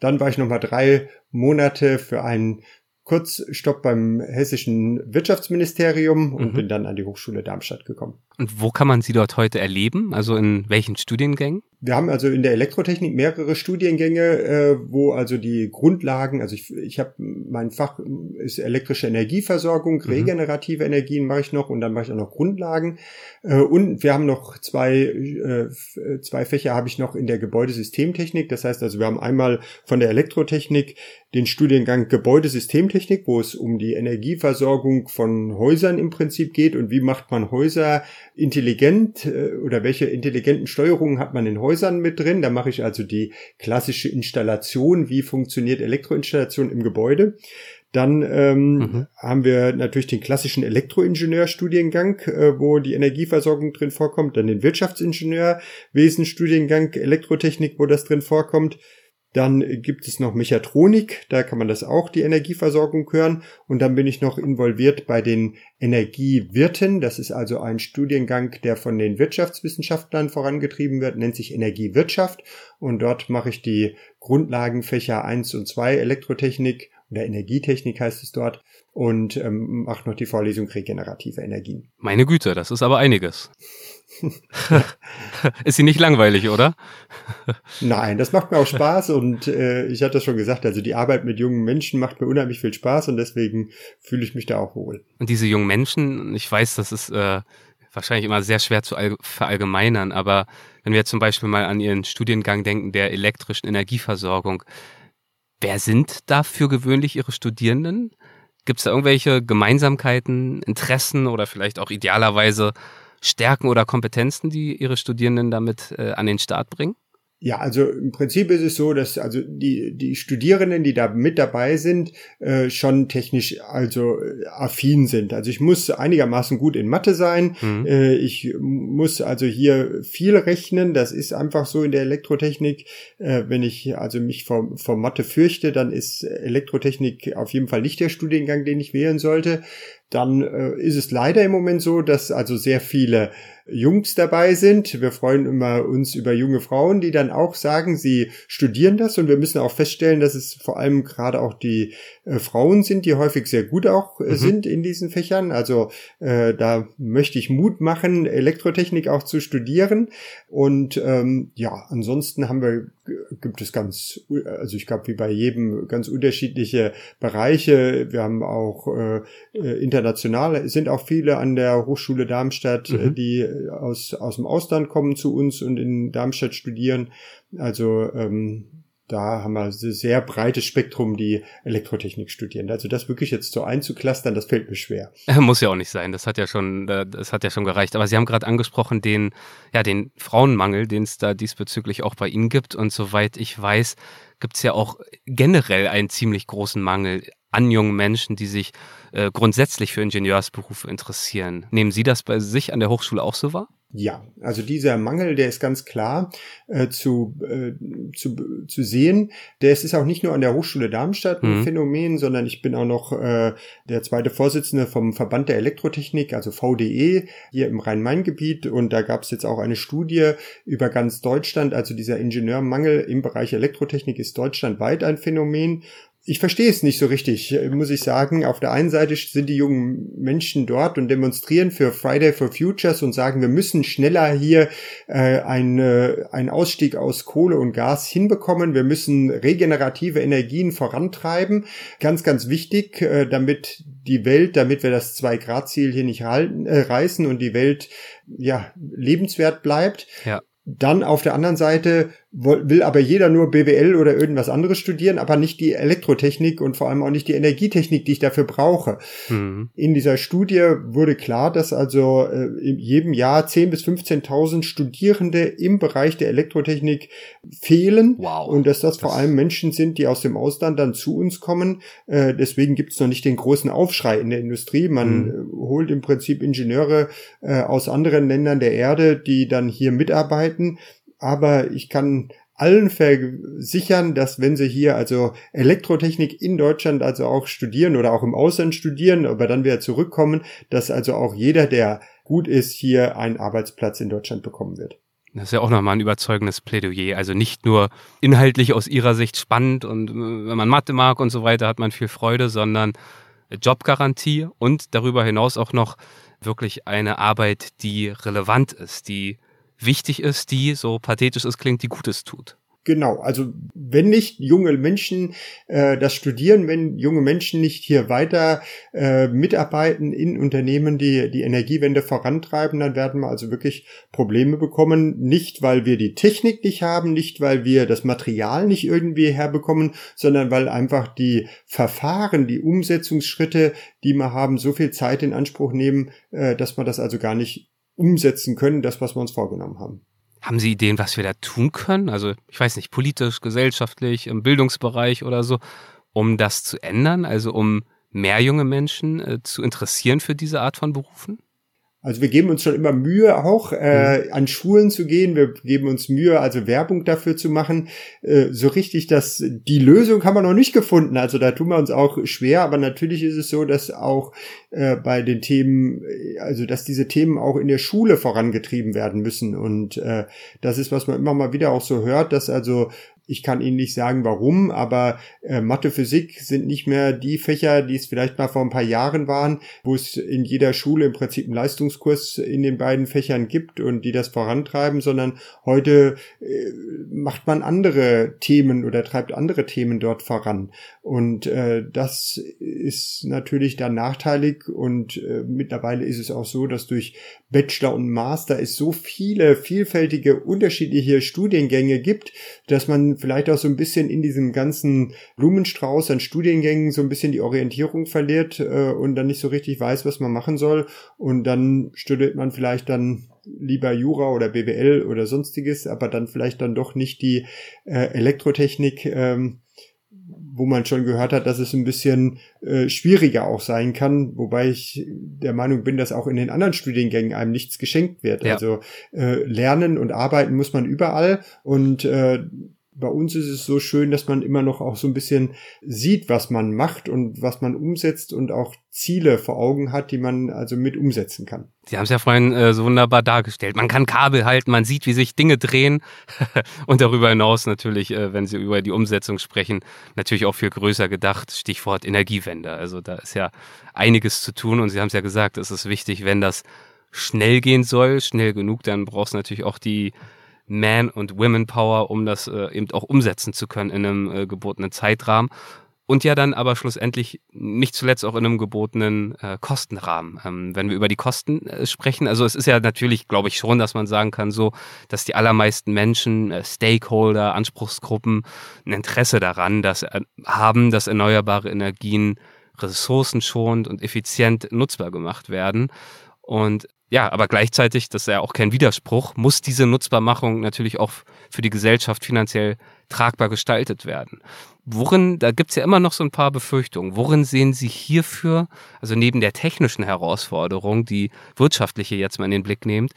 Dann war ich nochmal drei Monate für einen Kurzstopp beim hessischen Wirtschaftsministerium und mhm. bin dann an die Hochschule Darmstadt gekommen. Und wo kann man Sie dort heute erleben? Also in welchen Studiengängen? Wir haben also in der Elektrotechnik mehrere Studiengänge, äh, wo also die Grundlagen, also ich, ich habe mein Fach ist elektrische Energieversorgung, mhm. regenerative Energien mache ich noch und dann mache ich auch noch Grundlagen. Äh, und wir haben noch zwei, äh, zwei Fächer habe ich noch in der Gebäudesystemtechnik. Das heißt also, wir haben einmal von der Elektrotechnik den Studiengang Gebäudesystemtechnik, wo es um die Energieversorgung von Häusern im Prinzip geht und wie macht man Häuser intelligent äh, oder welche intelligenten Steuerungen hat man in Häusern mit drin. Da mache ich also die klassische Installation, wie funktioniert Elektroinstallation im Gebäude. Dann ähm, mhm. haben wir natürlich den klassischen Elektroingenieurstudiengang, äh, wo die Energieversorgung drin vorkommt. Dann den Wirtschaftsingenieurwesenstudiengang Elektrotechnik, wo das drin vorkommt. Dann gibt es noch Mechatronik, da kann man das auch, die Energieversorgung hören. Und dann bin ich noch involviert bei den Energiewirten. Das ist also ein Studiengang, der von den Wirtschaftswissenschaftlern vorangetrieben wird, nennt sich Energiewirtschaft. Und dort mache ich die Grundlagenfächer 1 und 2 Elektrotechnik oder Energietechnik heißt es dort und ähm, mache noch die Vorlesung regenerative Energien. Meine Güte, das ist aber einiges. ist sie nicht langweilig, oder? Nein, das macht mir auch Spaß und äh, ich hatte das schon gesagt, also die Arbeit mit jungen Menschen macht mir unheimlich viel Spaß und deswegen fühle ich mich da auch wohl. Und diese jungen Menschen, ich weiß, das ist äh, wahrscheinlich immer sehr schwer zu verallgemeinern, aber wenn wir zum Beispiel mal an Ihren Studiengang denken, der elektrischen Energieversorgung, wer sind da für gewöhnlich Ihre Studierenden? Gibt es da irgendwelche Gemeinsamkeiten, Interessen oder vielleicht auch idealerweise Stärken oder Kompetenzen, die Ihre Studierenden damit äh, an den Start bringen? Ja, also im Prinzip ist es so, dass also die die Studierenden, die da mit dabei sind, äh, schon technisch also äh, affin sind. Also ich muss einigermaßen gut in Mathe sein. Mhm. Äh, ich muss also hier viel rechnen. Das ist einfach so in der Elektrotechnik. Äh, wenn ich also mich vor, vor Mathe fürchte, dann ist Elektrotechnik auf jeden Fall nicht der Studiengang, den ich wählen sollte dann äh, ist es leider im Moment so, dass also sehr viele Jungs dabei sind. Wir freuen immer uns über junge Frauen, die dann auch sagen, sie studieren das und wir müssen auch feststellen, dass es vor allem gerade auch die äh, Frauen sind, die häufig sehr gut auch äh, mhm. sind in diesen Fächern. Also äh, da möchte ich Mut machen, Elektrotechnik auch zu studieren. Und ähm, ja, ansonsten haben wir gibt es ganz, also ich glaube, wie bei jedem ganz unterschiedliche Bereiche. Wir haben auch äh, äh international, sind auch viele an der Hochschule Darmstadt, mhm. die aus, aus dem Ausland kommen zu uns und in Darmstadt studieren. Also ähm, da haben wir ein sehr breites Spektrum, die Elektrotechnik studieren. Also das wirklich jetzt so einzuklustern, das fällt mir schwer. Muss ja auch nicht sein. Das hat ja schon, das hat ja schon gereicht. Aber Sie haben gerade angesprochen den, ja, den Frauenmangel, den es da diesbezüglich auch bei Ihnen gibt. Und soweit ich weiß, gibt es ja auch generell einen ziemlich großen Mangel an jungen Menschen, die sich äh, grundsätzlich für Ingenieursberufe interessieren. Nehmen Sie das bei sich an der Hochschule auch so wahr? Ja, also dieser Mangel, der ist ganz klar äh, zu, äh, zu, zu sehen. Der ist auch nicht nur an der Hochschule Darmstadt ein mhm. Phänomen, sondern ich bin auch noch äh, der zweite Vorsitzende vom Verband der Elektrotechnik, also VDE, hier im Rhein-Main-Gebiet. Und da gab es jetzt auch eine Studie über ganz Deutschland. Also dieser Ingenieurmangel im Bereich Elektrotechnik ist deutschlandweit ein Phänomen. Ich verstehe es nicht so richtig, muss ich sagen. Auf der einen Seite sind die jungen Menschen dort und demonstrieren für Friday for Futures und sagen, wir müssen schneller hier äh, einen Ausstieg aus Kohle und Gas hinbekommen. Wir müssen regenerative Energien vorantreiben. Ganz, ganz wichtig, äh, damit die Welt, damit wir das Zwei-Grad-Ziel hier nicht halten, äh, reißen und die Welt ja lebenswert bleibt. Ja. Dann auf der anderen Seite will aber jeder nur BWL oder irgendwas anderes studieren, aber nicht die Elektrotechnik und vor allem auch nicht die Energietechnik, die ich dafür brauche. Mhm. In dieser Studie wurde klar, dass also äh, in jedem Jahr 10.000 bis 15.000 Studierende im Bereich der Elektrotechnik fehlen wow. und dass das, das, vor allem Menschen sind, die aus dem Ausland dann zu uns kommen. Äh, deswegen gibt es noch nicht den großen Aufschrei in der Industrie. Man mhm. Äh, holt im Prinzip Ingenieure aus anderen Ländern der Erde, die dann hier mitarbeiten aber ich kann allen versichern, dass wenn sie hier also Elektrotechnik in Deutschland also auch studieren oder auch im Ausland studieren, aber dann wieder zurückkommen, dass also auch jeder, der gut ist, hier einen Arbeitsplatz in Deutschland bekommen wird. Das ist ja auch nochmal ein überzeugendes Plädoyer. Also nicht nur inhaltlich aus Ihrer Sicht spannend und äh, wenn man Mathe mag und so weiter, hat man viel Freude, sondern Jobgarantie und darüber hinaus auch noch wirklich eine Arbeit, die relevant ist, die wichtig ist, die, so pathetisch es klingt, die Gutes tut. Genau, also wenn nicht junge Menschen äh, das studieren, wenn junge Menschen nicht hier weiter äh, mitarbeiten in Unternehmen, die die Energiewende vorantreiben, dann werden wir also wirklich Probleme bekommen. Nicht, weil wir die Technik nicht haben, nicht, weil wir das Material nicht irgendwie herbekommen, sondern weil einfach die Verfahren, die Umsetzungsschritte, die wir haben, so viel Zeit in Anspruch nehmen, äh, dass man das also gar nicht umsetzen können, das, was wir uns vorgenommen haben. Haben Sie Ideen, was wir da tun können? Also, ich weiß nicht, politisch, gesellschaftlich, im Bildungsbereich oder so, um das zu ändern? Also, um mehr junge Menschen äh, zu interessieren für diese Art von Berufen? Also wir geben uns schon immer Mühe auch, äh, mhm. an Schulen zu gehen. Wir geben uns Mühe, also Werbung dafür zu machen. Äh, so richtig, dass die Lösung haben wir noch nicht gefunden. Also da tun wir uns auch schwer. Aber natürlich ist es so, dass auch äh, bei den Themen, also dass diese Themen auch in der Schule vorangetrieben werden müssen. Und äh, das ist, was man immer mal wieder auch so hört, dass also ich kann Ihnen nicht sagen, warum, aber äh, Mathe, Physik sind nicht mehr die Fächer, die es vielleicht mal vor ein paar Jahren waren, wo es in jeder Schule im Prinzip einen Leistungskurs in den beiden Fächern gibt und die das vorantreiben, sondern heute äh, macht man andere Themen oder treibt andere Themen dort voran. Und äh, das ist natürlich dann nachteilig und äh, mittlerweile ist es auch so, dass durch Bachelor und Master es so viele vielfältige unterschiedliche Studiengänge gibt, dass man vielleicht auch so ein bisschen in diesem ganzen Blumenstrauß an Studiengängen so ein bisschen die Orientierung verliert äh, und dann nicht so richtig weiß, was man machen soll. Und dann studiert man vielleicht dann lieber Jura oder BWL oder sonstiges, aber dann vielleicht dann doch nicht die äh, Elektrotechnik. Ähm, wo man schon gehört hat, dass es ein bisschen äh, schwieriger auch sein kann, wobei ich der Meinung bin, dass auch in den anderen Studiengängen einem nichts geschenkt wird. Ja. Also äh, lernen und arbeiten muss man überall und äh, bei uns ist es so schön, dass man immer noch auch so ein bisschen sieht, was man macht und was man umsetzt und auch Ziele vor Augen hat, die man also mit umsetzen kann. Sie haben es ja vorhin äh, so wunderbar dargestellt. Man kann Kabel halten, man sieht, wie sich Dinge drehen und darüber hinaus natürlich, äh, wenn Sie über die Umsetzung sprechen, natürlich auch viel größer gedacht. Stichwort Energiewende. Also da ist ja einiges zu tun und Sie haben es ja gesagt, es ist wichtig, wenn das schnell gehen soll, schnell genug, dann brauchst du natürlich auch die man- und Women-Power, um das äh, eben auch umsetzen zu können in einem äh, gebotenen Zeitrahmen. Und ja dann aber schlussendlich nicht zuletzt auch in einem gebotenen äh, Kostenrahmen. Ähm, wenn wir über die Kosten äh, sprechen, also es ist ja natürlich, glaube ich schon, dass man sagen kann, so, dass die allermeisten Menschen, äh, Stakeholder, Anspruchsgruppen ein Interesse daran dass, äh, haben, dass erneuerbare Energien ressourcenschonend und effizient nutzbar gemacht werden. Und ja, aber gleichzeitig, das ist ja auch kein Widerspruch, muss diese Nutzbarmachung natürlich auch für die Gesellschaft finanziell tragbar gestaltet werden. Worin, da gibt's ja immer noch so ein paar Befürchtungen. Worin sehen Sie hierfür, also neben der technischen Herausforderung, die wirtschaftliche jetzt mal in den Blick nehmt,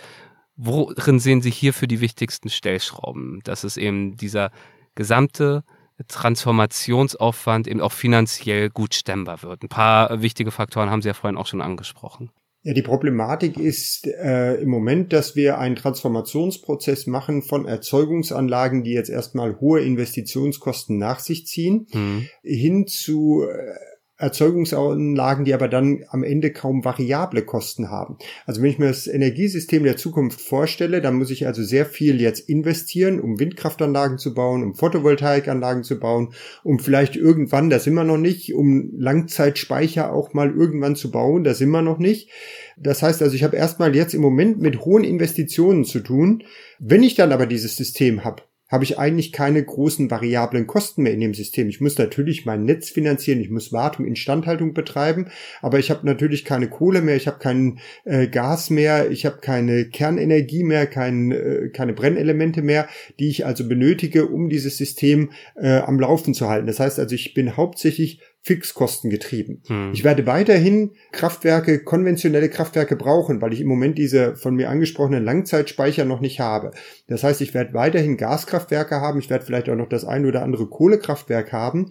worin sehen Sie hierfür die wichtigsten Stellschrauben? Dass es eben dieser gesamte Transformationsaufwand eben auch finanziell gut stemmbar wird. Ein paar wichtige Faktoren haben Sie ja vorhin auch schon angesprochen. Ja, die Problematik ist äh, im Moment, dass wir einen Transformationsprozess machen von Erzeugungsanlagen, die jetzt erstmal hohe Investitionskosten nach sich ziehen, mhm. hin zu äh, Erzeugungsanlagen, die aber dann am Ende kaum variable Kosten haben. Also wenn ich mir das Energiesystem der Zukunft vorstelle, dann muss ich also sehr viel jetzt investieren, um Windkraftanlagen zu bauen, um Photovoltaikanlagen zu bauen, um vielleicht irgendwann, da sind wir noch nicht, um Langzeitspeicher auch mal irgendwann zu bauen, da sind wir noch nicht. Das heißt also, ich habe erstmal jetzt im Moment mit hohen Investitionen zu tun. Wenn ich dann aber dieses System habe, habe ich eigentlich keine großen variablen Kosten mehr in dem System. Ich muss natürlich mein Netz finanzieren, ich muss Wartung, Instandhaltung betreiben, aber ich habe natürlich keine Kohle mehr, ich habe kein äh, Gas mehr, ich habe keine Kernenergie mehr, kein, äh, keine Brennelemente mehr, die ich also benötige, um dieses System äh, am Laufen zu halten. Das heißt also, ich bin hauptsächlich Fixkosten getrieben. Hm. Ich werde weiterhin Kraftwerke, konventionelle Kraftwerke brauchen, weil ich im Moment diese von mir angesprochenen Langzeitspeicher noch nicht habe. Das heißt, ich werde weiterhin Gaskraftwerke haben, ich werde vielleicht auch noch das ein oder andere Kohlekraftwerk haben,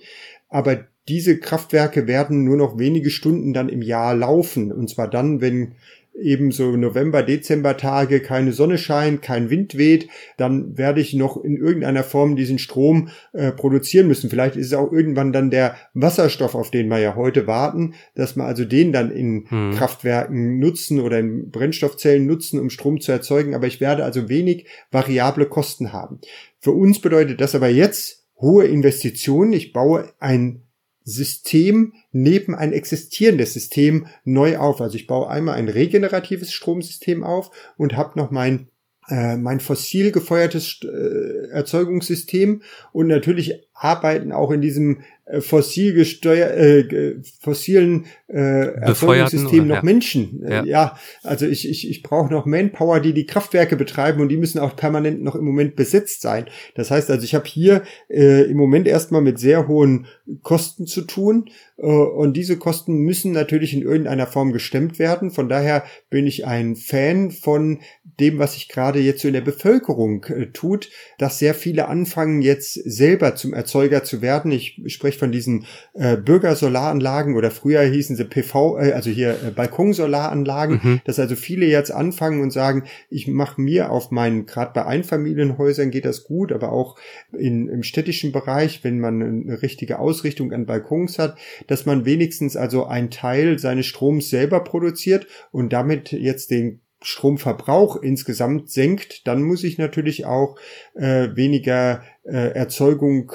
aber diese Kraftwerke werden nur noch wenige Stunden dann im Jahr laufen. Und zwar dann, wenn eben so November, Dezember Tage keine Sonne scheint, kein Wind weht, dann werde ich noch in irgendeiner Form diesen Strom äh, produzieren müssen. Vielleicht ist es auch irgendwann dann der Wasserstoff, auf den wir ja heute warten, dass wir also den dann in hm. Kraftwerken nutzen oder in Brennstoffzellen nutzen, um Strom zu erzeugen. Aber ich werde also wenig variable Kosten haben. Für uns bedeutet das aber jetzt hohe Investitionen. Ich baue ein System neben ein existierendes System neu auf. Also ich baue einmal ein regeneratives Stromsystem auf und habe noch mein äh, mein fossil gefeuertes äh, Erzeugungssystem und natürlich arbeiten auch in diesem äh, fossil gesteuer, äh, fossilen äh, Erzeugungssystem noch ja. Menschen. Äh, ja. ja, also ich, ich, ich brauche noch Manpower, die die Kraftwerke betreiben und die müssen auch permanent noch im Moment besetzt sein. Das heißt also, ich habe hier äh, im Moment erstmal mit sehr hohen Kosten zu tun äh, und diese Kosten müssen natürlich in irgendeiner Form gestemmt werden. Von daher bin ich ein Fan von dem, was sich gerade jetzt so in der Bevölkerung äh, tut, dass sehr viele anfangen jetzt selber zum Erzeuger zu werden. Ich spreche von diesen äh, Bürgersolaranlagen oder früher hießen sie PV, äh, also hier äh, Balkonsolaranlagen, mhm. dass also viele jetzt anfangen und sagen, ich mache mir auf meinen, gerade bei Einfamilienhäusern geht das gut, aber auch in, im städtischen Bereich, wenn man eine richtige Ausrichtung an Balkons hat, dass man wenigstens also einen Teil seines Stroms selber produziert und damit jetzt den Stromverbrauch insgesamt senkt, dann muss ich natürlich auch äh, weniger äh, Erzeugung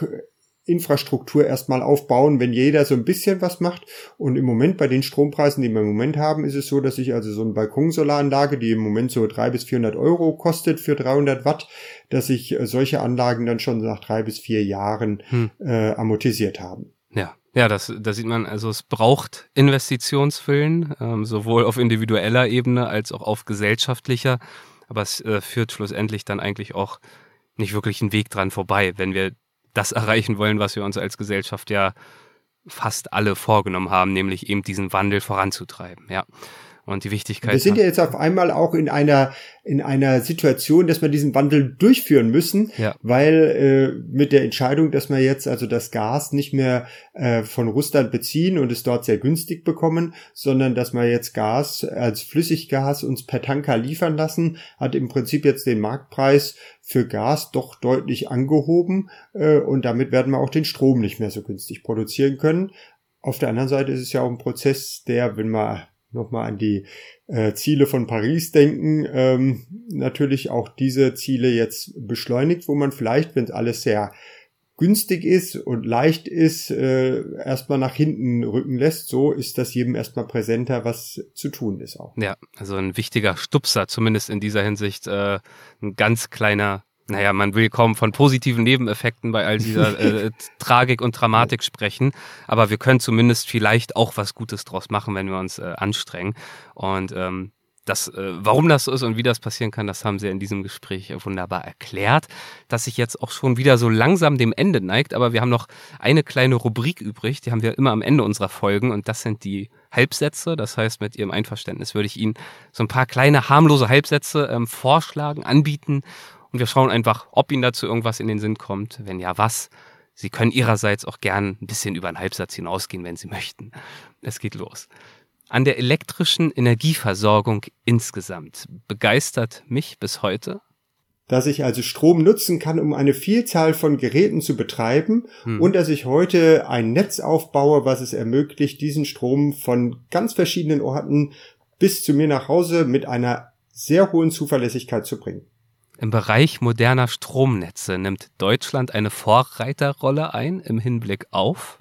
Infrastruktur erstmal aufbauen, wenn jeder so ein bisschen was macht. Und im Moment bei den Strompreisen, die wir im Moment haben, ist es so, dass ich also so eine Balkonsolaranlage, die im Moment so drei bis vierhundert Euro kostet für 300 Watt, dass ich äh, solche Anlagen dann schon nach drei bis vier Jahren hm. äh, amortisiert haben. Ja. Das, da sieht man, also es braucht Investitionswillen, ähm, sowohl auf individueller Ebene als auch auf gesellschaftlicher. Aber es äh, führt schlussendlich dann eigentlich auch nicht wirklich einen Weg dran vorbei, wenn wir das erreichen wollen, was wir uns als Gesellschaft ja fast alle vorgenommen haben, nämlich eben diesen Wandel voranzutreiben. Ja. Und die Wichtigkeit. Wir sind ja jetzt auf einmal auch in einer in einer Situation, dass wir diesen Wandel durchführen müssen, ja. weil äh, mit der Entscheidung, dass wir jetzt also das Gas nicht mehr äh, von Russland beziehen und es dort sehr günstig bekommen, sondern dass wir jetzt Gas als Flüssiggas uns per Tanker liefern lassen, hat im Prinzip jetzt den Marktpreis für Gas doch deutlich angehoben äh, und damit werden wir auch den Strom nicht mehr so günstig produzieren können. Auf der anderen Seite ist es ja auch ein Prozess, der, wenn man nochmal an die äh, Ziele von Paris denken, ähm, natürlich auch diese Ziele jetzt beschleunigt, wo man vielleicht, wenn alles sehr günstig ist und leicht ist, äh, erstmal nach hinten rücken lässt. So ist das jedem erstmal präsenter, was zu tun ist auch. Ja, also ein wichtiger Stupser, zumindest in dieser Hinsicht, äh, ein ganz kleiner naja, man will kaum von positiven Nebeneffekten bei all dieser äh, Tragik und Dramatik sprechen, aber wir können zumindest vielleicht auch was Gutes draus machen, wenn wir uns äh, anstrengen. Und ähm, das, äh, warum das so ist und wie das passieren kann, das haben Sie in diesem Gespräch wunderbar erklärt, dass sich jetzt auch schon wieder so langsam dem Ende neigt. Aber wir haben noch eine kleine Rubrik übrig, die haben wir immer am Ende unserer Folgen und das sind die Halbsätze. Das heißt, mit Ihrem Einverständnis würde ich Ihnen so ein paar kleine harmlose Halbsätze ähm, vorschlagen, anbieten und wir schauen einfach, ob Ihnen dazu irgendwas in den Sinn kommt. Wenn ja, was. Sie können Ihrerseits auch gern ein bisschen über einen Halbsatz hinausgehen, wenn Sie möchten. Es geht los. an der elektrischen Energieversorgung insgesamt begeistert mich bis heute? Dass ich also Strom nutzen kann, um eine Vielzahl von Geräten zu betreiben hm. und dass ich heute ein Netz aufbaue, was es ermöglicht, diesen Strom von ganz verschiedenen Orten bis zu mir nach Hause mit einer sehr hohen Zuverlässigkeit zu bringen. Im Bereich moderner Stromnetze nimmt Deutschland eine Vorreiterrolle ein im Hinblick auf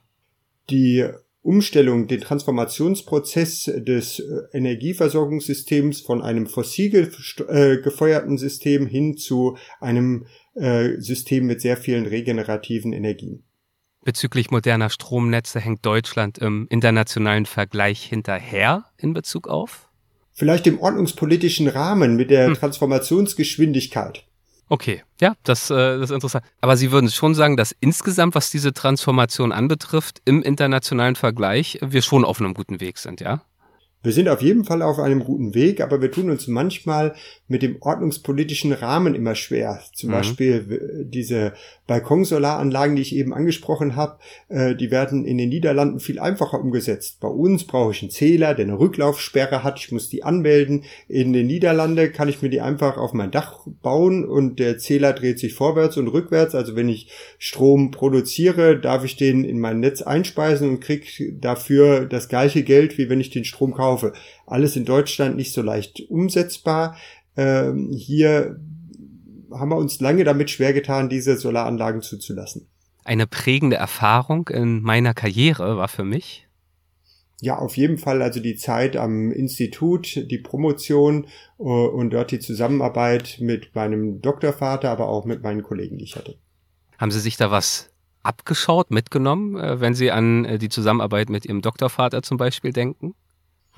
die Umstellung, den Transformationsprozess des äh, Energieversorgungssystems von einem fossil äh, gefeuerten System hin zu einem äh, System mit sehr vielen regenerativen Energien. Bezüglich moderner Stromnetze hängt Deutschland im internationalen Vergleich hinterher in Bezug auf? Vielleicht im ordnungspolitischen Rahmen mit der hm. Transformationsgeschwindigkeit. Okay, ja, das, äh, das ist interessant. Aber Sie würden schon sagen, dass insgesamt, was diese Transformation anbetrifft, im internationalen Vergleich, wir schon auf einem guten Weg sind, ja? Wir sind auf jeden Fall auf einem guten Weg, aber wir tun uns manchmal mit dem ordnungspolitischen Rahmen immer schwer. Zum mhm. Beispiel diese Balkonsolaranlagen, die ich eben angesprochen habe, äh, die werden in den Niederlanden viel einfacher umgesetzt. Bei uns brauche ich einen Zähler, der eine Rücklaufsperre hat. Ich muss die anmelden. In den Niederlanden kann ich mir die einfach auf mein Dach bauen und der Zähler dreht sich vorwärts und rückwärts. Also wenn ich Strom produziere, darf ich den in mein Netz einspeisen und kriege dafür das gleiche Geld, wie wenn ich den Strom kaufe. Alles in Deutschland nicht so leicht umsetzbar. Ähm, hier haben wir uns lange damit schwer getan, diese Solaranlagen zuzulassen. Eine prägende Erfahrung in meiner Karriere war für mich. Ja, auf jeden Fall also die Zeit am Institut, die Promotion äh, und dort die Zusammenarbeit mit meinem Doktorvater, aber auch mit meinen Kollegen, die ich hatte. Haben Sie sich da was abgeschaut, mitgenommen, äh, wenn Sie an äh, die Zusammenarbeit mit Ihrem Doktorvater zum Beispiel denken?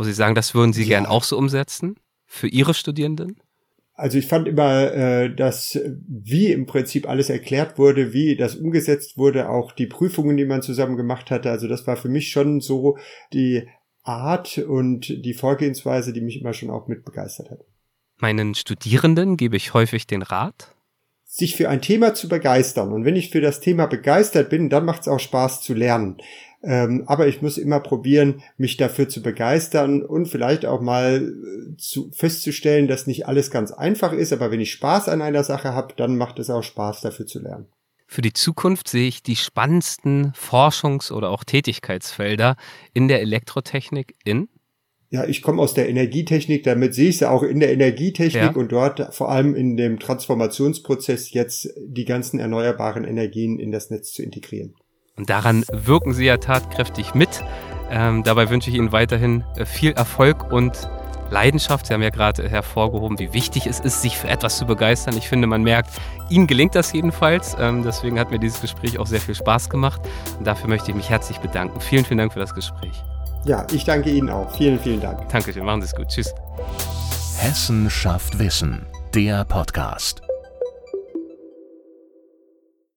Wo Sie sagen, das würden Sie ja. gern auch so umsetzen für Ihre Studierenden? Also ich fand immer, äh, dass wie im Prinzip alles erklärt wurde, wie das umgesetzt wurde, auch die Prüfungen, die man zusammen gemacht hatte. Also das war für mich schon so die Art und die Vorgehensweise, die mich immer schon auch mit begeistert hat. Meinen Studierenden gebe ich häufig den Rat, sich für ein Thema zu begeistern. Und wenn ich für das Thema begeistert bin, dann macht es auch Spaß zu lernen. Ähm, aber ich muss immer probieren, mich dafür zu begeistern und vielleicht auch mal äh, zu, festzustellen, dass nicht alles ganz einfach ist. Aber wenn ich Spaß an einer Sache habe, dann macht es auch Spaß, dafür zu lernen. Für die Zukunft sehe ich die spannendsten Forschungs- oder auch Tätigkeitsfelder in der Elektrotechnik in ja, ich komme aus der Energietechnik, damit sehe ich es auch in der Energietechnik ja. und dort vor allem in dem Transformationsprozess jetzt die ganzen erneuerbaren Energien in das Netz zu integrieren. Und daran wirken Sie ja tatkräftig mit. Ähm, dabei wünsche ich Ihnen weiterhin äh, viel Erfolg und Leidenschaft. Sie haben ja gerade hervorgehoben, wie wichtig es ist, sich für etwas zu begeistern. Ich finde, man merkt, Ihnen gelingt das jedenfalls. Ähm, deswegen hat mir dieses Gespräch auch sehr viel Spaß gemacht. Und dafür möchte ich mich herzlich bedanken. Vielen, vielen Dank für das Gespräch. Ja, ich danke Ihnen auch. Vielen, vielen Dank. Dankeschön. Machen Sie es gut. Tschüss. Hessen schafft Wissen. Der Podcast.